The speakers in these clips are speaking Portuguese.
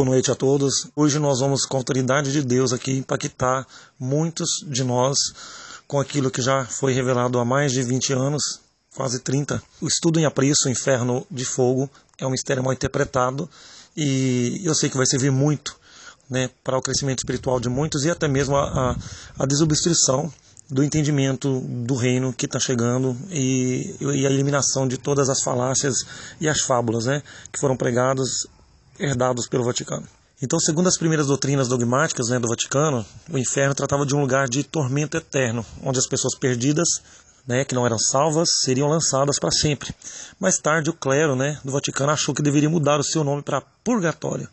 Boa noite a todos. Hoje nós vamos, com a autoridade de Deus, aqui impactar muitos de nós com aquilo que já foi revelado há mais de 20 anos, quase 30. O estudo em apreço, o inferno de fogo, é um mistério mal interpretado e eu sei que vai servir muito né, para o crescimento espiritual de muitos e até mesmo a, a, a desobstrução do entendimento do reino que está chegando e, e, a eliminação de todas as falácias e as fábulas né, que foram pregadas herdados pelo Vaticano. Então, segundo as primeiras doutrinas dogmáticas né, do Vaticano, o inferno tratava de um lugar de tormento eterno, onde as pessoas perdidas, né, que não eram salvas, seriam lançadas para sempre. Mais tarde, o clero né, do Vaticano achou que deveria mudar o seu nome para purgatório.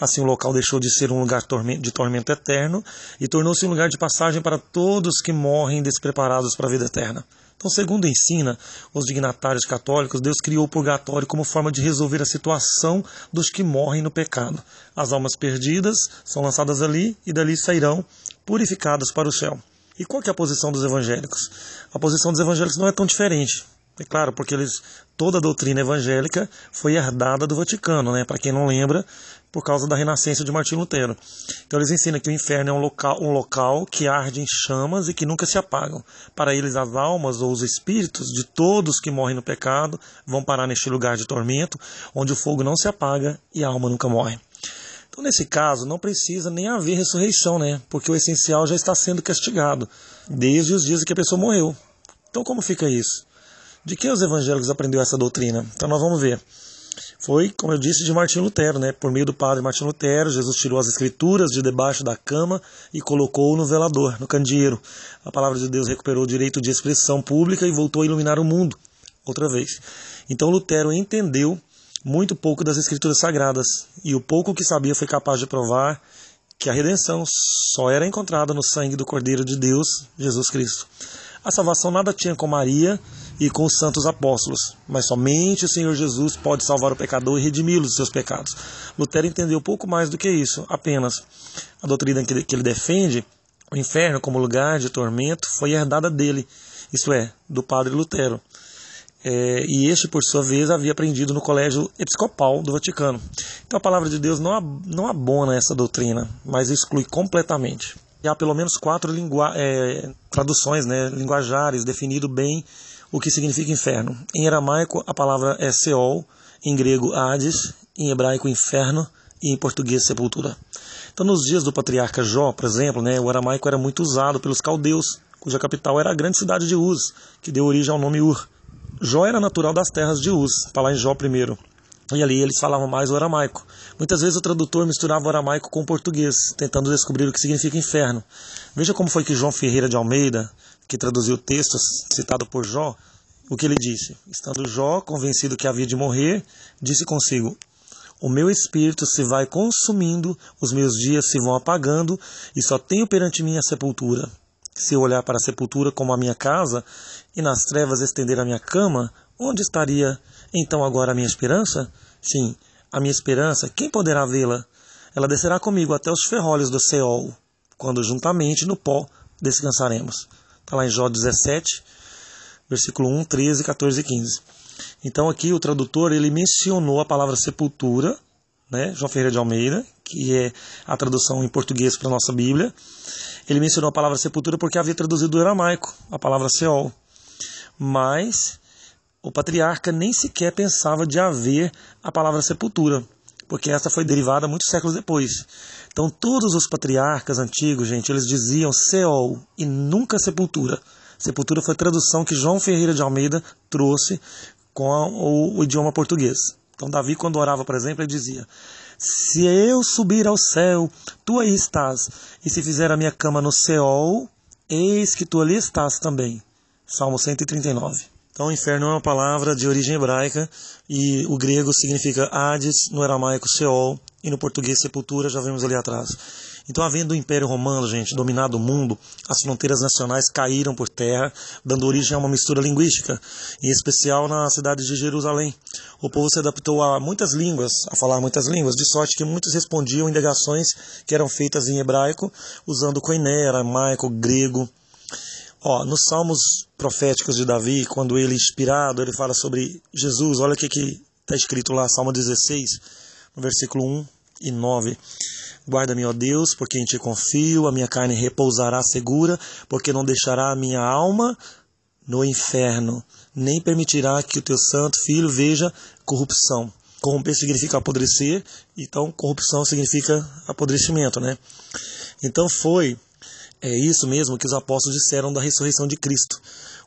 Assim, o local deixou de ser um lugar de tormento eterno e tornou-se um lugar de passagem para todos que morrem despreparados para a vida eterna. Então, segundo ensina os dignatários católicos, Deus criou o purgatório como forma de resolver a situação dos que morrem no pecado. As almas perdidas são lançadas ali e dali sairão purificadas para o céu. E qual é a posição dos evangélicos? A posição dos evangélicos não é tão diferente. É claro, porque eles toda a doutrina evangélica foi herdada do Vaticano, né? Para quem não lembra, por causa da renascença de Martim Lutero. Então eles ensinam que o inferno é um local, um local que arde em chamas e que nunca se apagam. Para eles, as almas ou os espíritos de todos que morrem no pecado vão parar neste lugar de tormento, onde o fogo não se apaga e a alma nunca morre. Então, nesse caso, não precisa nem haver ressurreição, né? Porque o essencial já está sendo castigado desde os dias em que a pessoa morreu. Então, como fica isso? De que os evangélicos aprenderam essa doutrina? Então, nós vamos ver foi, como eu disse, de Martim Lutero, né? Por meio do padre Martim Lutero, Jesus tirou as escrituras de debaixo da cama e colocou no velador, no candeeiro. A palavra de Deus recuperou o direito de expressão pública e voltou a iluminar o mundo outra vez. Então Lutero entendeu muito pouco das escrituras sagradas e o pouco que sabia foi capaz de provar que a redenção só era encontrada no sangue do Cordeiro de Deus, Jesus Cristo. A salvação nada tinha com Maria e com os santos apóstolos, mas somente o Senhor Jesus pode salvar o pecador e redimi-lo dos seus pecados. Lutero entendeu pouco mais do que isso, apenas a doutrina que ele, defende, o inferno como lugar de tormento, foi herdada dele, isto é, do padre Lutero. É, e este, por sua vez, havia aprendido no colégio episcopal do Vaticano. Então a palavra de Deus não, não abona essa doutrina, mas exclui completamente. E há pelo menos quatro é, traduções, né, linguajares, definido bem o que significa inferno. Em aramaico, a palavra é Seol, em grego, Hades, em hebraico, inferno, e em português, sepultura. Então, nos dias do patriarca Jó, por exemplo, né, o aramaico era muito usado pelos caldeus, cuja capital era a grande cidade de Uz, que deu origem ao nome Ur. Jó era natural das terras de Uz, está lá em Jó primeiro. E ali eles falavam mais o aramaico. Muitas vezes o tradutor misturava o aramaico com o português, tentando descobrir o que significa inferno. Veja como foi que João Ferreira de Almeida, que traduziu o texto citado por Jó, o que ele disse. Estando Jó convencido que havia de morrer, disse consigo: O meu espírito se vai consumindo, os meus dias se vão apagando, e só tenho perante mim a sepultura. Se eu olhar para a sepultura como a minha casa, e nas trevas estender a minha cama, onde estaria então agora a minha esperança? Sim, a minha esperança, quem poderá vê-la? Ela descerá comigo até os ferrolhos do Seol, quando juntamente no pó descansaremos. Está lá em Jó 17, versículo 1, 13, 14 e 15. Então aqui o tradutor ele mencionou a palavra sepultura, né, João Ferreira de Almeida, que é a tradução em português para a nossa Bíblia. Ele mencionou a palavra sepultura porque havia traduzido do aramaico, a palavra Seol. Mas o patriarca nem sequer pensava de haver a palavra sepultura, porque essa foi derivada muitos séculos depois. Então, todos os patriarcas antigos, gente, eles diziam Seol e nunca sepultura. Sepultura foi a tradução que João Ferreira de Almeida trouxe com a, o, o idioma português. Então, Davi, quando orava, por exemplo, ele dizia: Se eu subir ao céu, tu aí estás, e se fizer a minha cama no Seol, eis que tu ali estás também. Salmo 139. Então, inferno é uma palavra de origem hebraica e o grego significa Hades, no aramaico Seol e no português sepultura, já vimos ali atrás. Então, havendo o Império Romano, gente, dominado o mundo, as fronteiras nacionais caíram por terra, dando origem a uma mistura linguística, em especial na cidade de Jerusalém. O povo se adaptou a muitas línguas, a falar muitas línguas, de sorte que muitos respondiam indagações que eram feitas em hebraico, usando koiné, aramaico, grego. Ó, nos salmos proféticos de Davi, quando ele inspirado, ele fala sobre Jesus, olha o que está escrito lá, Salmo 16, no versículo 1 e 9. Guarda-me, ó Deus, porque em ti confio, a minha carne repousará segura, porque não deixará a minha alma no inferno, nem permitirá que o teu santo filho veja corrupção. Corromper significa apodrecer, então corrupção significa apodrecimento, né? Então foi é isso mesmo que os apóstolos disseram da ressurreição de Cristo.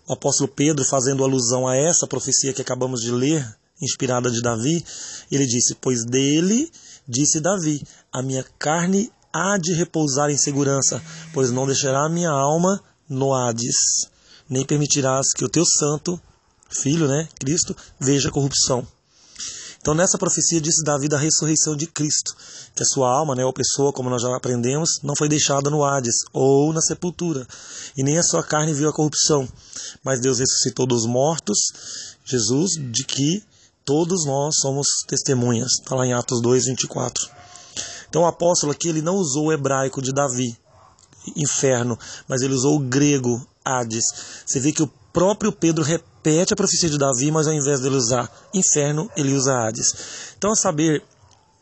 O apóstolo Pedro, fazendo alusão a essa profecia que acabamos de ler, inspirada de Davi, ele disse: Pois dele disse Davi: A minha carne há de repousar em segurança, pois não deixará a minha alma no Hades, nem permitirás que o teu santo filho, né, Cristo, veja corrupção. Então, nessa profecia disse Davi da ressurreição de Cristo, que a sua alma, né, ou pessoa, como nós já aprendemos, não foi deixada no Hades ou na sepultura, e nem a sua carne viu a corrupção. Mas Deus ressuscitou dos mortos, Jesus, de que todos nós somos testemunhas. Está lá em Atos 2, 24. Então, o apóstolo aqui ele não usou o hebraico de Davi, inferno, mas ele usou o grego, Hades. Você vê que o próprio Pedro repete a profecia de Davi, mas ao invés de ele usar inferno, ele usa Hades. Então, a saber,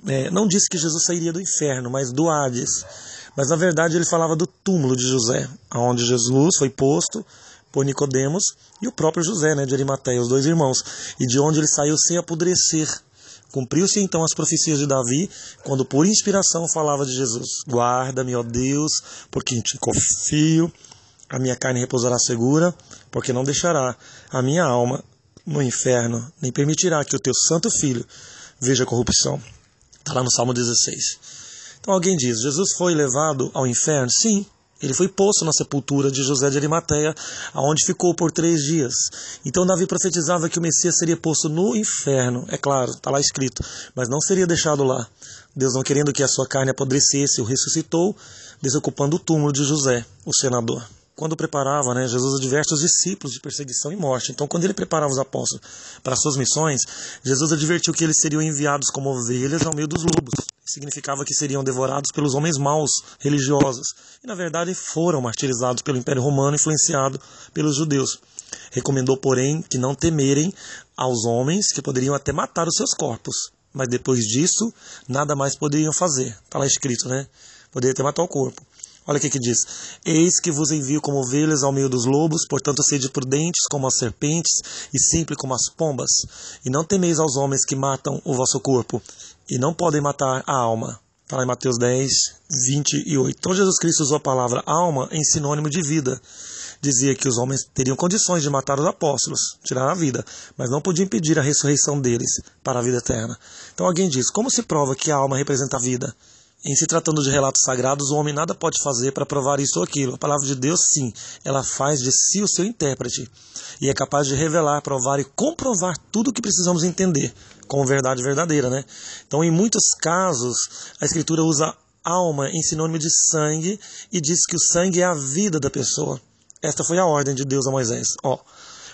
é, não disse que Jesus sairia do inferno, mas do Hades. Mas na verdade ele falava do túmulo de José, aonde Jesus foi posto por Nicodemos e o próprio José, né, de Arimateia, os dois irmãos, e de onde ele saiu sem apodrecer. Cumpriu-se então as profecias de Davi, quando por inspiração falava de Jesus: Guarda-me, ó Deus, porque em ti confio a minha carne repousará segura, porque não deixará a minha alma no inferno, nem permitirá que o teu santo filho veja corrupção. Está lá no Salmo 16. Então alguém diz: Jesus foi levado ao inferno? Sim. Ele foi posto na sepultura de José de Arimateia, aonde ficou por três dias. Então Davi profetizava que o Messias seria posto no inferno, é claro, está lá escrito, mas não seria deixado lá. Deus, não querendo que a sua carne apodrecesse, o ressuscitou, desocupando o túmulo de José, o senador quando preparava, né, Jesus adverte os discípulos de perseguição e morte. Então, quando ele preparava os apóstolos para suas missões, Jesus advertiu que eles seriam enviados como ovelhas ao meio dos lobos. Significava que seriam devorados pelos homens maus, religiosos. E, na verdade, foram martirizados pelo Império Romano, influenciado pelos judeus. Recomendou, porém, que não temerem aos homens que poderiam até matar os seus corpos. Mas depois disso, nada mais poderiam fazer. Está lá escrito, né? Poderia até matar o corpo. Olha o que, que diz: Eis que vos envio como ovelhas ao meio dos lobos, portanto, sede prudentes como as serpentes e simples como as pombas. E não temeis aos homens que matam o vosso corpo, e não podem matar a alma. Está lá em Mateus 10, 28. Então, Jesus Cristo usou a palavra alma em sinônimo de vida. Dizia que os homens teriam condições de matar os apóstolos, tirar a vida, mas não podia impedir a ressurreição deles para a vida eterna. Então, alguém diz: como se prova que a alma representa a vida? Em se tratando de relatos sagrados, o homem nada pode fazer para provar isso ou aquilo. A palavra de Deus, sim, ela faz de si o seu intérprete e é capaz de revelar, provar e comprovar tudo o que precisamos entender como verdade verdadeira, né? Então, em muitos casos, a Escritura usa alma em sinônimo de sangue e diz que o sangue é a vida da pessoa. Esta foi a ordem de Deus a Moisés. Ó,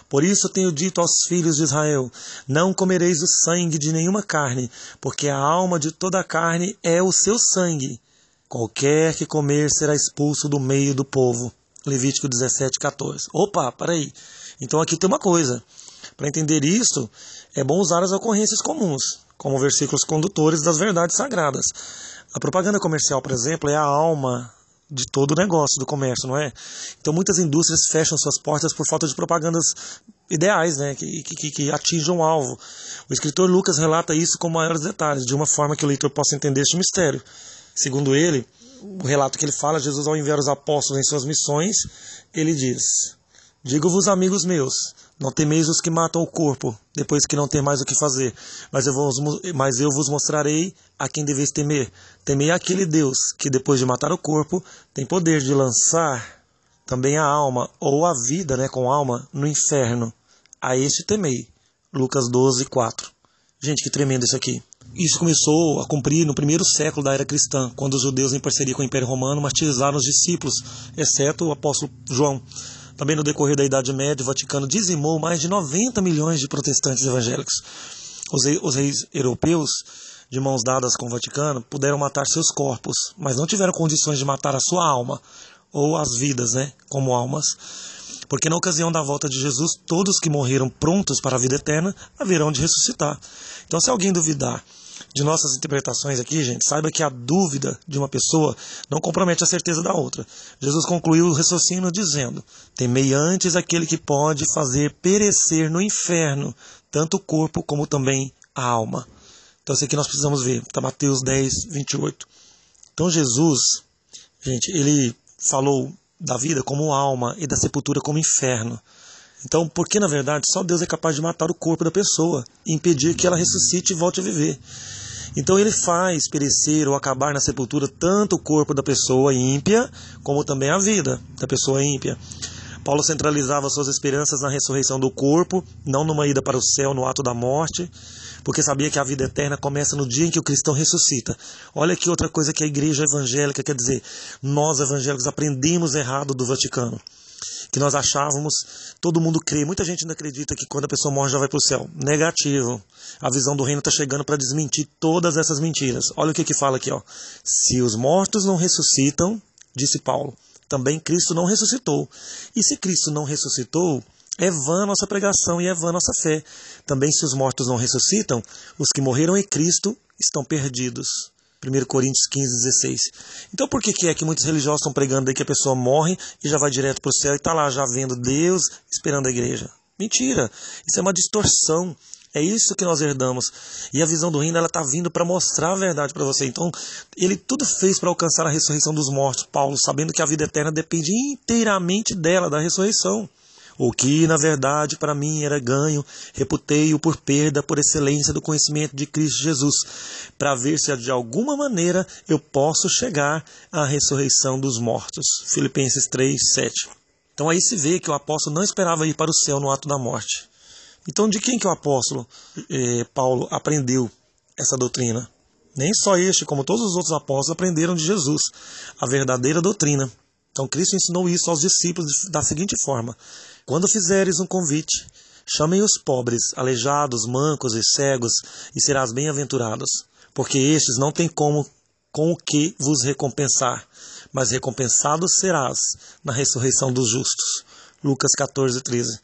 por isso tenho dito aos filhos de Israel: Não comereis o sangue de nenhuma carne, porque a alma de toda a carne é o seu sangue. Qualquer que comer será expulso do meio do povo. Levítico 17, 14. Opa, peraí. Então aqui tem uma coisa. Para entender isso, é bom usar as ocorrências comuns, como versículos condutores das verdades sagradas. A propaganda comercial, por exemplo, é a alma de todo o negócio do comércio, não é? Então muitas indústrias fecham suas portas por falta de propagandas ideais, né, que, que, que atinjam o alvo. O escritor Lucas relata isso com maiores detalhes, de uma forma que o leitor possa entender este mistério. Segundo ele, o relato que ele fala, Jesus, ao enviar os apóstolos em suas missões, ele diz: Digo-vos, amigos meus, não temeis os que matam o corpo, depois que não tem mais o que fazer, mas eu, vos, mas eu vos mostrarei a quem deveis temer. Temei aquele Deus que, depois de matar o corpo, tem poder de lançar também a alma, ou a vida né, com alma, no inferno. A este temei. Lucas 12, 4. Gente, que tremendo isso aqui. Isso começou a cumprir no primeiro século da era cristã, quando os judeus, em parceria com o Império Romano, martirizaram os discípulos, exceto o apóstolo João. Também no decorrer da Idade Média, o Vaticano dizimou mais de 90 milhões de protestantes evangélicos. Os, os reis europeus, de mãos dadas com o Vaticano, puderam matar seus corpos, mas não tiveram condições de matar a sua alma, ou as vidas, né, como almas. Porque na ocasião da volta de Jesus, todos que morreram prontos para a vida eterna haverão de ressuscitar. Então, se alguém duvidar de nossas interpretações aqui, gente, saiba que a dúvida de uma pessoa não compromete a certeza da outra. Jesus concluiu o raciocínio dizendo: Temei antes aquele que pode fazer perecer no inferno tanto o corpo como também a alma. Então, isso aqui nós precisamos ver. Está Mateus 10, 28. Então, Jesus, gente, ele falou da vida como alma e da sepultura como inferno. Então, porque na verdade só Deus é capaz de matar o corpo da pessoa e impedir que ela ressuscite e volte a viver. Então ele faz perecer ou acabar na sepultura tanto o corpo da pessoa ímpia, como também a vida da pessoa ímpia. Paulo centralizava suas esperanças na ressurreição do corpo, não numa ida para o céu no ato da morte, porque sabia que a vida eterna começa no dia em que o cristão ressuscita. Olha aqui outra coisa que a igreja evangélica quer dizer. Nós evangélicos aprendemos errado do Vaticano que nós achávamos, todo mundo crê, muita gente ainda acredita que quando a pessoa morre já vai para o céu. Negativo. A visão do reino está chegando para desmentir todas essas mentiras. Olha o que, que fala aqui, ó. Se os mortos não ressuscitam, disse Paulo, também Cristo não ressuscitou. E se Cristo não ressuscitou, é vã nossa pregação e é vã nossa fé. Também se os mortos não ressuscitam, os que morreram em Cristo estão perdidos. 1 Coríntios 15, 16. Então por que, que é que muitos religiosos estão pregando aí que a pessoa morre e já vai direto para o céu e está lá já vendo Deus esperando a igreja? Mentira! Isso é uma distorção. É isso que nós herdamos. E a visão do reino está vindo para mostrar a verdade para você. Então, ele tudo fez para alcançar a ressurreição dos mortos, Paulo, sabendo que a vida eterna depende inteiramente dela, da ressurreição. O que, na verdade, para mim era ganho, reputei-o por perda por excelência do conhecimento de Cristo Jesus, para ver se de alguma maneira eu posso chegar à ressurreição dos mortos. Filipenses 3, 7. Então aí se vê que o apóstolo não esperava ir para o céu no ato da morte. Então de quem que o apóstolo eh, Paulo aprendeu essa doutrina? Nem só este, como todos os outros apóstolos, aprenderam de Jesus a verdadeira doutrina. Então Cristo ensinou isso aos discípulos da seguinte forma: quando fizeres um convite, chamem os pobres, aleijados, mancos e cegos, e serás bem-aventurados, porque estes não têm como com o que vos recompensar, mas recompensado serás na ressurreição dos justos. Lucas 14, 13.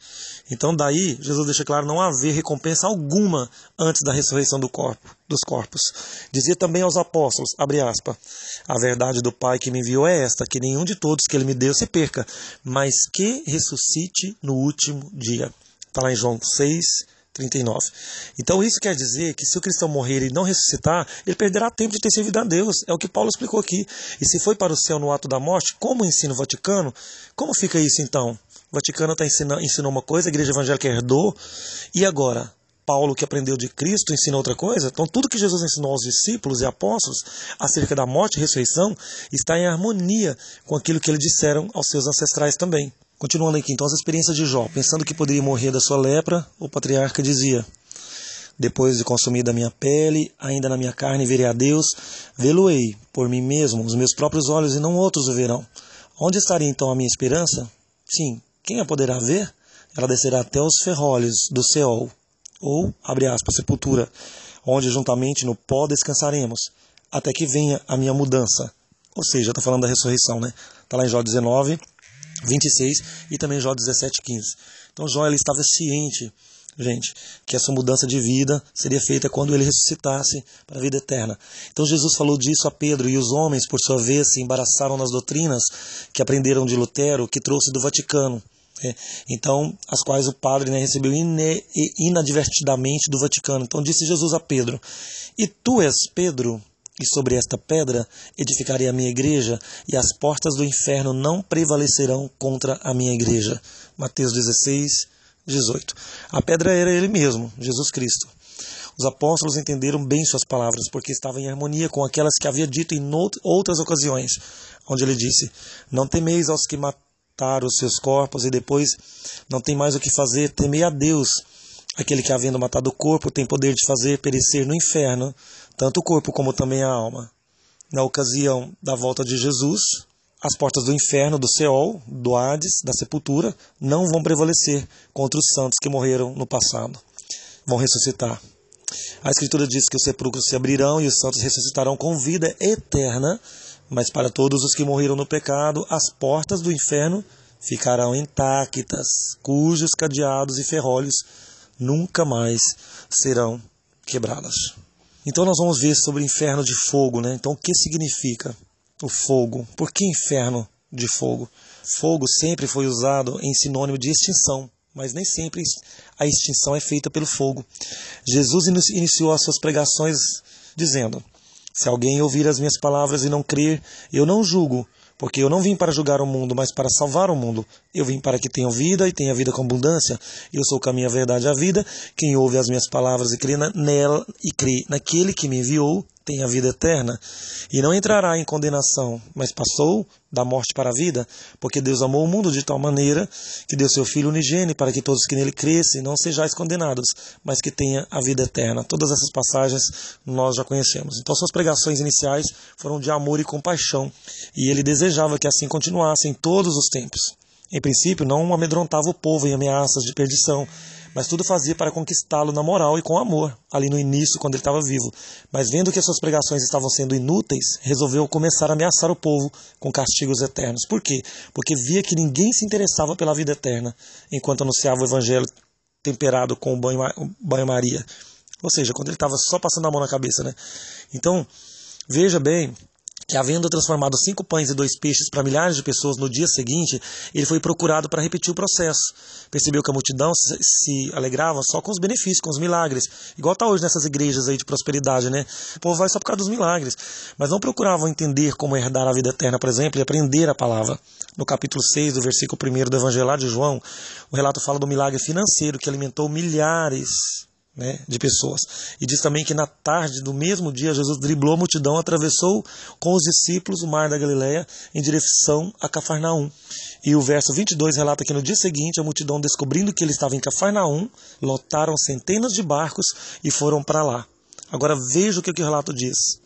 Então, daí, Jesus deixa claro não haver recompensa alguma antes da ressurreição do corpo, dos corpos. Dizia também aos apóstolos, abre a verdade do Pai que me enviou é esta, que nenhum de todos que ele me deu se perca, mas que ressuscite no último dia. Está lá em João 6, 39. Então isso quer dizer que se o cristão morrer e não ressuscitar, ele perderá tempo de ter servido a Deus. É o que Paulo explicou aqui. E se foi para o céu no ato da morte, como ensina o Vaticano, como fica isso então? O Vaticano tá ensinando, ensinou uma coisa, a igreja evangélica herdou, e agora? Paulo, que aprendeu de Cristo, ensina outra coisa? Então, tudo que Jesus ensinou aos discípulos e apóstolos acerca da morte e ressurreição está em harmonia com aquilo que eles disseram aos seus ancestrais também. Continuando aqui, então, as experiências de Jó. Pensando que poderia morrer da sua lepra, o patriarca dizia: Depois de consumir da minha pele, ainda na minha carne verei a Deus, vê-lo-ei por mim mesmo, os meus próprios olhos, e não outros o verão. Onde estaria então a minha esperança? Sim, quem a poderá ver? Ela descerá até os ferrolhos do Seol, ou, abre aspas, sepultura, onde juntamente no pó descansaremos, até que venha a minha mudança. Ou seja, está falando da ressurreição, né? Está lá em Jó 19, 26 e também Jó 17, 15. Então Jó ele estava ciente, gente, que essa mudança de vida seria feita quando ele ressuscitasse para a vida eterna. Então Jesus falou disso a Pedro e os homens, por sua vez, se embaraçaram nas doutrinas que aprenderam de Lutero, que trouxe do Vaticano. É, então, as quais o padre né, recebeu inadvertidamente do Vaticano. Então disse Jesus a Pedro: E tu és Pedro, e sobre esta pedra edificarei a minha igreja, e as portas do inferno não prevalecerão contra a minha igreja. Mateus 16, 18. A pedra era ele mesmo, Jesus Cristo. Os apóstolos entenderam bem suas palavras, porque estavam em harmonia com aquelas que havia dito em outras ocasiões, onde ele disse: Não temeis aos que mataram os seus corpos, e depois não tem mais o que fazer, temei a Deus. Aquele que, havendo matado o corpo, tem poder de fazer perecer no inferno tanto o corpo como também a alma. Na ocasião da volta de Jesus, as portas do inferno, do Seol, do Hades, da sepultura, não vão prevalecer contra os santos que morreram no passado. Vão ressuscitar. A Escritura diz que os sepulcros se abrirão e os santos ressuscitarão com vida eterna, mas para todos os que morreram no pecado, as portas do inferno ficarão intactas, cujos cadeados e ferrolhos nunca mais serão quebradas. Então nós vamos ver sobre o inferno de fogo, né? Então o que significa o fogo? Por que inferno de fogo? Fogo sempre foi usado em sinônimo de extinção, mas nem sempre a extinção é feita pelo fogo. Jesus iniciou as suas pregações dizendo: Se alguém ouvir as minhas palavras e não crer, eu não julgo, porque eu não vim para julgar o mundo, mas para salvar o mundo. Eu vim para que tenham vida e tenha vida com abundância. Eu sou o caminho, a verdade e a vida. Quem ouve as minhas palavras e crê nela e crê naquele que me enviou, tem a vida eterna. E não entrará em condenação, mas passou da morte para a vida, porque Deus amou o mundo de tal maneira que deu seu Filho unigênito para que todos que nele crescem não sejais condenados, mas que tenha a vida eterna. Todas essas passagens nós já conhecemos. Então suas pregações iniciais foram de amor e compaixão, e ele desejava que assim continuasse em todos os tempos. Em princípio, não amedrontava o povo em ameaças de perdição, mas tudo fazia para conquistá-lo na moral e com amor, ali no início, quando ele estava vivo. Mas vendo que as suas pregações estavam sendo inúteis, resolveu começar a ameaçar o povo com castigos eternos. Por quê? Porque via que ninguém se interessava pela vida eterna, enquanto anunciava o evangelho temperado com o banho-maria. Ou seja, quando ele estava só passando a mão na cabeça, né? Então, veja bem que havendo transformado cinco pães e dois peixes para milhares de pessoas no dia seguinte, ele foi procurado para repetir o processo. Percebeu que a multidão se alegrava só com os benefícios, com os milagres. Igual está hoje nessas igrejas aí de prosperidade, né? O povo vai só por causa dos milagres. Mas não procuravam entender como herdar a vida eterna, por exemplo, e aprender a palavra. No capítulo 6, do versículo 1 do Evangelho de João, o relato fala do milagre financeiro que alimentou milhares né, de pessoas. E diz também que na tarde do mesmo dia Jesus driblou a multidão, atravessou com os discípulos o mar da Galileia em direção a Cafarnaum. E o verso 22 relata que no dia seguinte a multidão, descobrindo que ele estava em Cafarnaum, lotaram centenas de barcos e foram para lá. Agora veja o que o relato diz.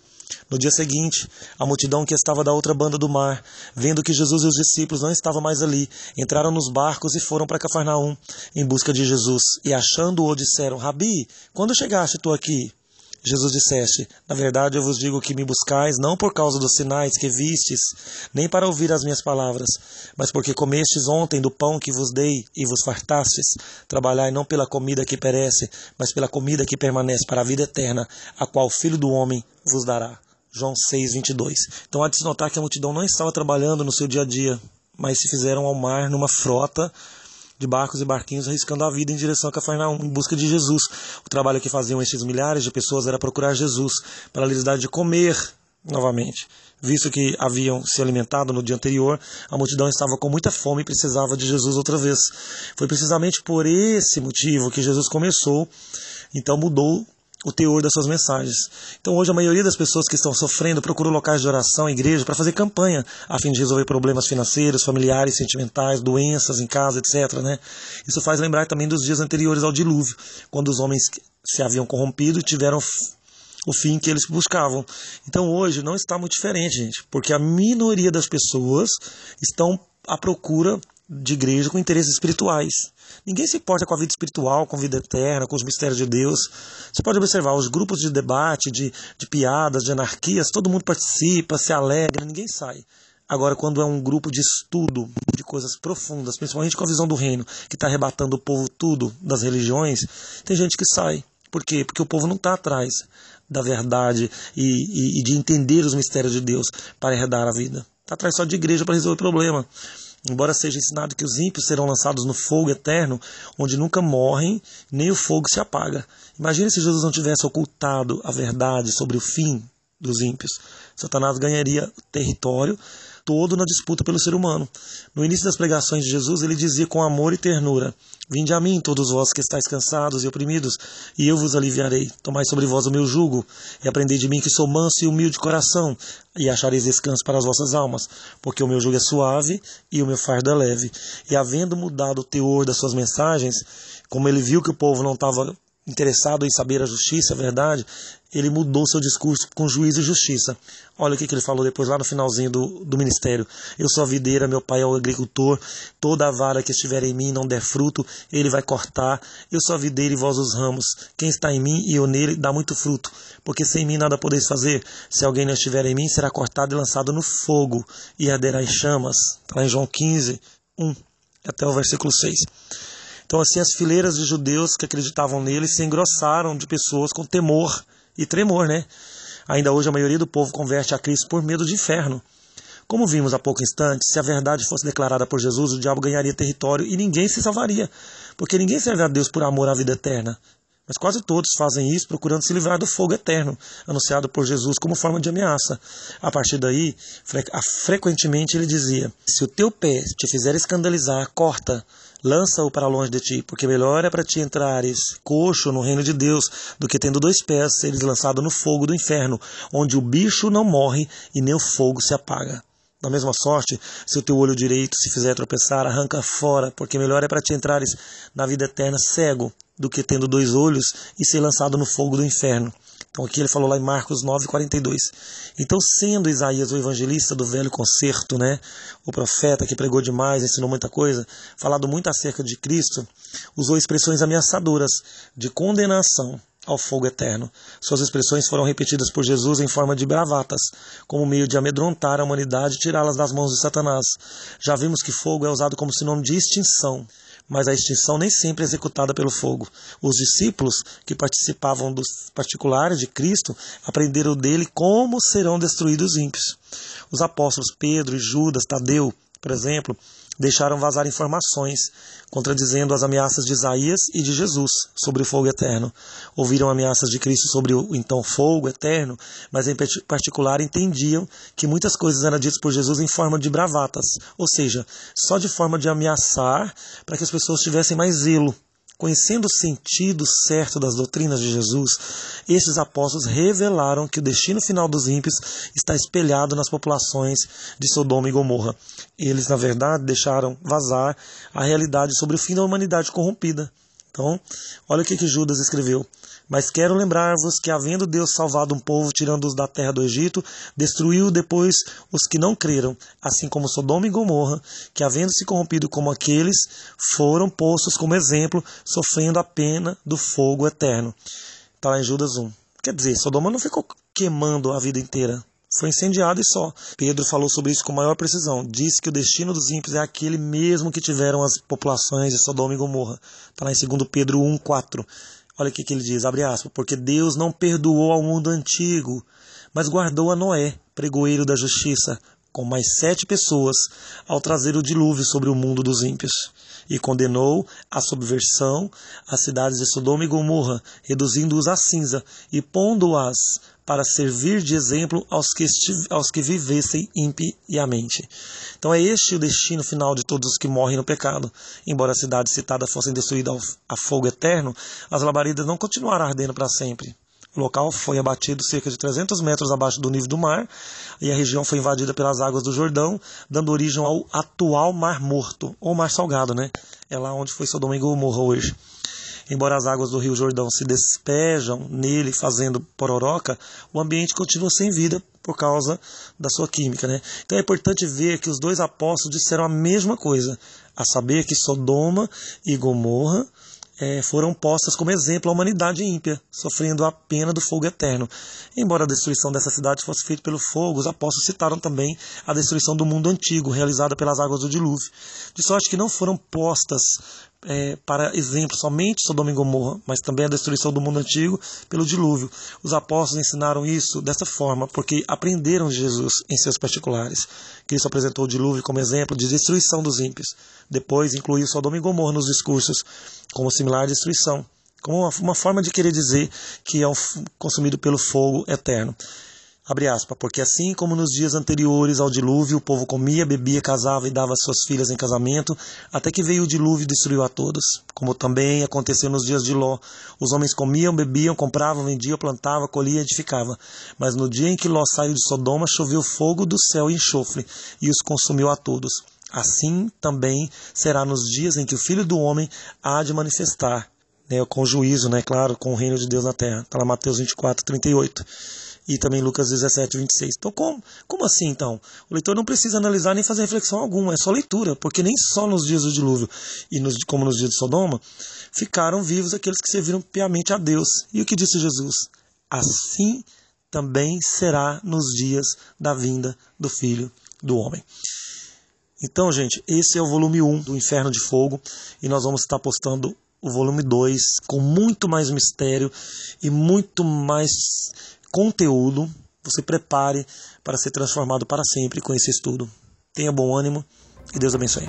No dia seguinte, a multidão que estava da outra banda do mar, vendo que Jesus e os discípulos não estavam mais ali, entraram nos barcos e foram para Cafarnaum em busca de Jesus. E achando-o, disseram: Rabi, quando chegaste tu aqui? Jesus disseste: Na verdade eu vos digo que me buscais não por causa dos sinais que vistes, nem para ouvir as minhas palavras, mas porque comestes ontem do pão que vos dei e vos fartastes. Trabalhai não pela comida que perece, mas pela comida que permanece para a vida eterna, a qual o Filho do Homem vos dará. João 6, 22. Então há de se notar que a multidão não estava trabalhando no seu dia a dia, mas se fizeram ao mar numa frota de barcos e barquinhos arriscando a vida em direção a Cafarnaum, em busca de Jesus. O trabalho que faziam estes milhares de pessoas era procurar Jesus, para lhes dar de comer novamente. Visto que haviam se alimentado no dia anterior, a multidão estava com muita fome e precisava de Jesus outra vez. Foi precisamente por esse motivo que Jesus começou, então mudou o teor das suas mensagens. Então hoje a maioria das pessoas que estão sofrendo procuram locais de oração, igreja, para fazer campanha, a fim de resolver problemas financeiros, familiares, sentimentais, doenças em casa, etc. Né? Isso faz lembrar também dos dias anteriores ao dilúvio, quando os homens se haviam corrompido e tiveram o fim que eles buscavam. Então hoje não está muito diferente, gente, porque a minoria das pessoas estão à procura de igreja com interesses espirituais. Ninguém se importa com a vida espiritual, com a vida eterna, com os mistérios de Deus. Você pode observar os grupos de debate, de, de piadas, de anarquias, todo mundo participa, se alegra, ninguém sai. Agora, quando é um grupo de estudo de coisas profundas, principalmente com a visão do reino, que está arrebatando o povo tudo das religiões, tem gente que sai. Por quê? Porque o povo não está atrás da verdade e, e, e de entender os mistérios de Deus para herdar a vida. Está atrás só de igreja para resolver o problema. Embora seja ensinado que os ímpios serão lançados no fogo eterno, onde nunca morrem, nem o fogo se apaga. Imagine se Jesus não tivesse ocultado a verdade sobre o fim dos ímpios. Satanás ganharia território todo na disputa pelo ser humano. No início das pregações de Jesus, ele dizia com amor e ternura: Vinde a mim, todos vós que estáis cansados e oprimidos, e eu vos aliviarei. Tomai sobre vós o meu jugo, e aprendei de mim que sou manso e humilde de coração, e achareis descanso para as vossas almas, porque o meu jugo é suave e o meu fardo é leve. E havendo mudado o teor das suas mensagens, como ele viu que o povo não estava interessado em saber a justiça, a verdade, ele mudou seu discurso com juízo e justiça. Olha o que, que ele falou depois, lá no finalzinho do, do ministério. Eu sou a videira, meu pai é o agricultor, toda a vara que estiver em mim não der fruto, ele vai cortar. Eu sou a videira e vós os ramos. Quem está em mim e eu nele dá muito fruto, porque sem mim nada podeis fazer. Se alguém não estiver em mim, será cortado e lançado no fogo, e arderá em chamas. Está lá em João 15, 1, até o versículo 6. Então, assim, as fileiras de judeus que acreditavam nele se engrossaram de pessoas com temor e tremor, né? Ainda hoje a maioria do povo converte a Cristo por medo de inferno. Como vimos há pouco instante, se a verdade fosse declarada por Jesus, o diabo ganharia território e ninguém se salvaria, porque ninguém serve a Deus por amor à vida eterna. Mas quase todos fazem isso procurando se livrar do fogo eterno, anunciado por Jesus como forma de ameaça. A partir daí, frequentemente ele dizia: Se o teu pé te fizer escandalizar, corta lança-o para longe de ti, porque melhor é para ti entrares coxo no reino de Deus do que tendo dois pés seres lançado no fogo do inferno, onde o bicho não morre e nem o fogo se apaga. Da mesma sorte, se o teu olho direito se fizer tropeçar, arranca fora, porque melhor é para ti entrares na vida eterna cego do que tendo dois olhos e ser lançado no fogo do inferno. Então aqui ele falou lá em Marcos 9:42. Então, sendo Isaías o evangelista do velho concerto, né, o profeta que pregou demais, ensinou muita coisa, falado muito acerca de Cristo, usou expressões ameaçadoras de condenação ao fogo eterno. Suas expressões foram repetidas por Jesus em forma de bravatas, como meio de amedrontar a humanidade e tirá-las das mãos de Satanás. Já vimos que fogo é usado como sinônimo de extinção mas a extinção nem sempre é executada pelo fogo. Os discípulos que participavam dos particulares de Cristo aprenderam dele como serão destruídos os ímpios. Os apóstolos Pedro e Judas, Tadeu, por exemplo, deixaram vazar informações contradizendo as ameaças de Isaías e de Jesus sobre o fogo eterno. Ouviram ameaças de Cristo sobre o então fogo eterno, mas em particular entendiam que muitas coisas eram ditas por Jesus em forma de bravatas, ou seja, só de forma de ameaçar para que as pessoas tivessem mais zelo Conhecendo o sentido certo das doutrinas de Jesus, estes apóstolos revelaram que o destino final dos ímpios está espelhado nas populações de Sodoma e Gomorra. Eles, na verdade, deixaram vazar a realidade sobre o fim da humanidade corrompida. Então, olha o que, que Judas escreveu. Mas quero lembrar-vos que, havendo Deus salvado um povo, tirando-os da terra do Egito, destruiu depois os que não creram, assim como Sodoma e Gomorra, que, havendo se corrompido como aqueles, foram postos como exemplo, sofrendo a pena do fogo eterno. Está lá em Judas 1. Quer dizer, Sodoma não ficou queimando a vida inteira. Foi incendiado e só. Pedro falou sobre isso com maior precisão. Disse que o destino dos ímpios é aquele mesmo que tiveram as populações de Sodoma e Gomorra. Está lá em 2 Pedro 1, 4. Olha o que, ele diz, abre aspas, porque Deus não perdoou ao mundo antigo, mas guardou a Noé, pregoeiro da justiça, com mais sete pessoas, ao trazer o dilúvio sobre o mundo dos ímpios. E condenou a subversão às cidades de Sodoma e Gomorra, reduzindo-os a cinza e pondo-as para servir de exemplo aos que, aos que vivessem impiamente. Então é este o destino final de todos os que morrem no pecado. Embora as cidades citadas fossem destruídas a fogo eterno, as labaredas não continuaram ardendo para sempre. O local foi abatido cerca de 300 metros abaixo do nível do mar e a região foi invadida pelas águas do Jordão, dando origem ao atual Mar Morto, ou Mar Salgado, né? É lá onde foi Sodoma e Gomorra hoje. Embora as águas do Rio Jordão se despejam nele fazendo pororoca, o ambiente continua sem vida por causa da sua química. Né? Então é importante ver que os dois apóstolos disseram a mesma coisa, a saber que Sodoma e Gomorra é, foram postas como exemplo à humanidade ímpia, sofrendo a pena do fogo eterno. Embora a destruição dessa cidade fosse feita pelo fogo, os apóstolos citaram também a destruição do mundo antigo, realizada pelas águas do dilúvio, de sorte que não foram postas é, para exemplo somente Sodoma e Gomorra, mas também a destruição do mundo antigo pelo dilúvio. Os apóstolos ensinaram isso dessa forma, porque aprenderam de Jesus em seus particulares. Cristo apresentou o dilúvio como exemplo de destruição dos ímpios. Depois incluiu Sodoma e Gomorra nos discursos como similar destruição, como uma, uma forma de querer dizer que é um, consumido pelo fogo eterno. Aspas, porque assim como nos dias anteriores ao dilúvio, o povo comia, bebia, casava e dava suas filhas em casamento, até que veio o dilúvio e destruiu a todos. Como também aconteceu nos dias de Ló. Os homens comiam, bebiam, compravam, vendiam, plantavam, colhiam e edificavam. Mas no dia em que Ló saiu de Sodoma, choveu fogo do céu e enxofre, e os consumiu a todos. Assim também será nos dias em que o Filho do Homem há de manifestar, né, com juízo, né, claro, com o reino de Deus na terra. Está lá Mateus 24, 38 e também Lucas 17, 26. Então, como, como assim então? O leitor não precisa analisar nem fazer reflexão alguma, é só leitura, porque nem só nos dias do dilúvio e nos, como nos dias de Sodoma ficaram vivos aqueles que serviram piamente a Deus. E o que disse Jesus? Assim também será nos dias da vinda do Filho do Homem. Então, gente, esse é o volume 1 do Inferno de Fogo e nós vamos estar postando o volume 2 com muito mais mistério e muito mais conteúdo, você prepare para ser transformado para sempre com esse estudo. Tenha bom ânimo e Deus abençoe.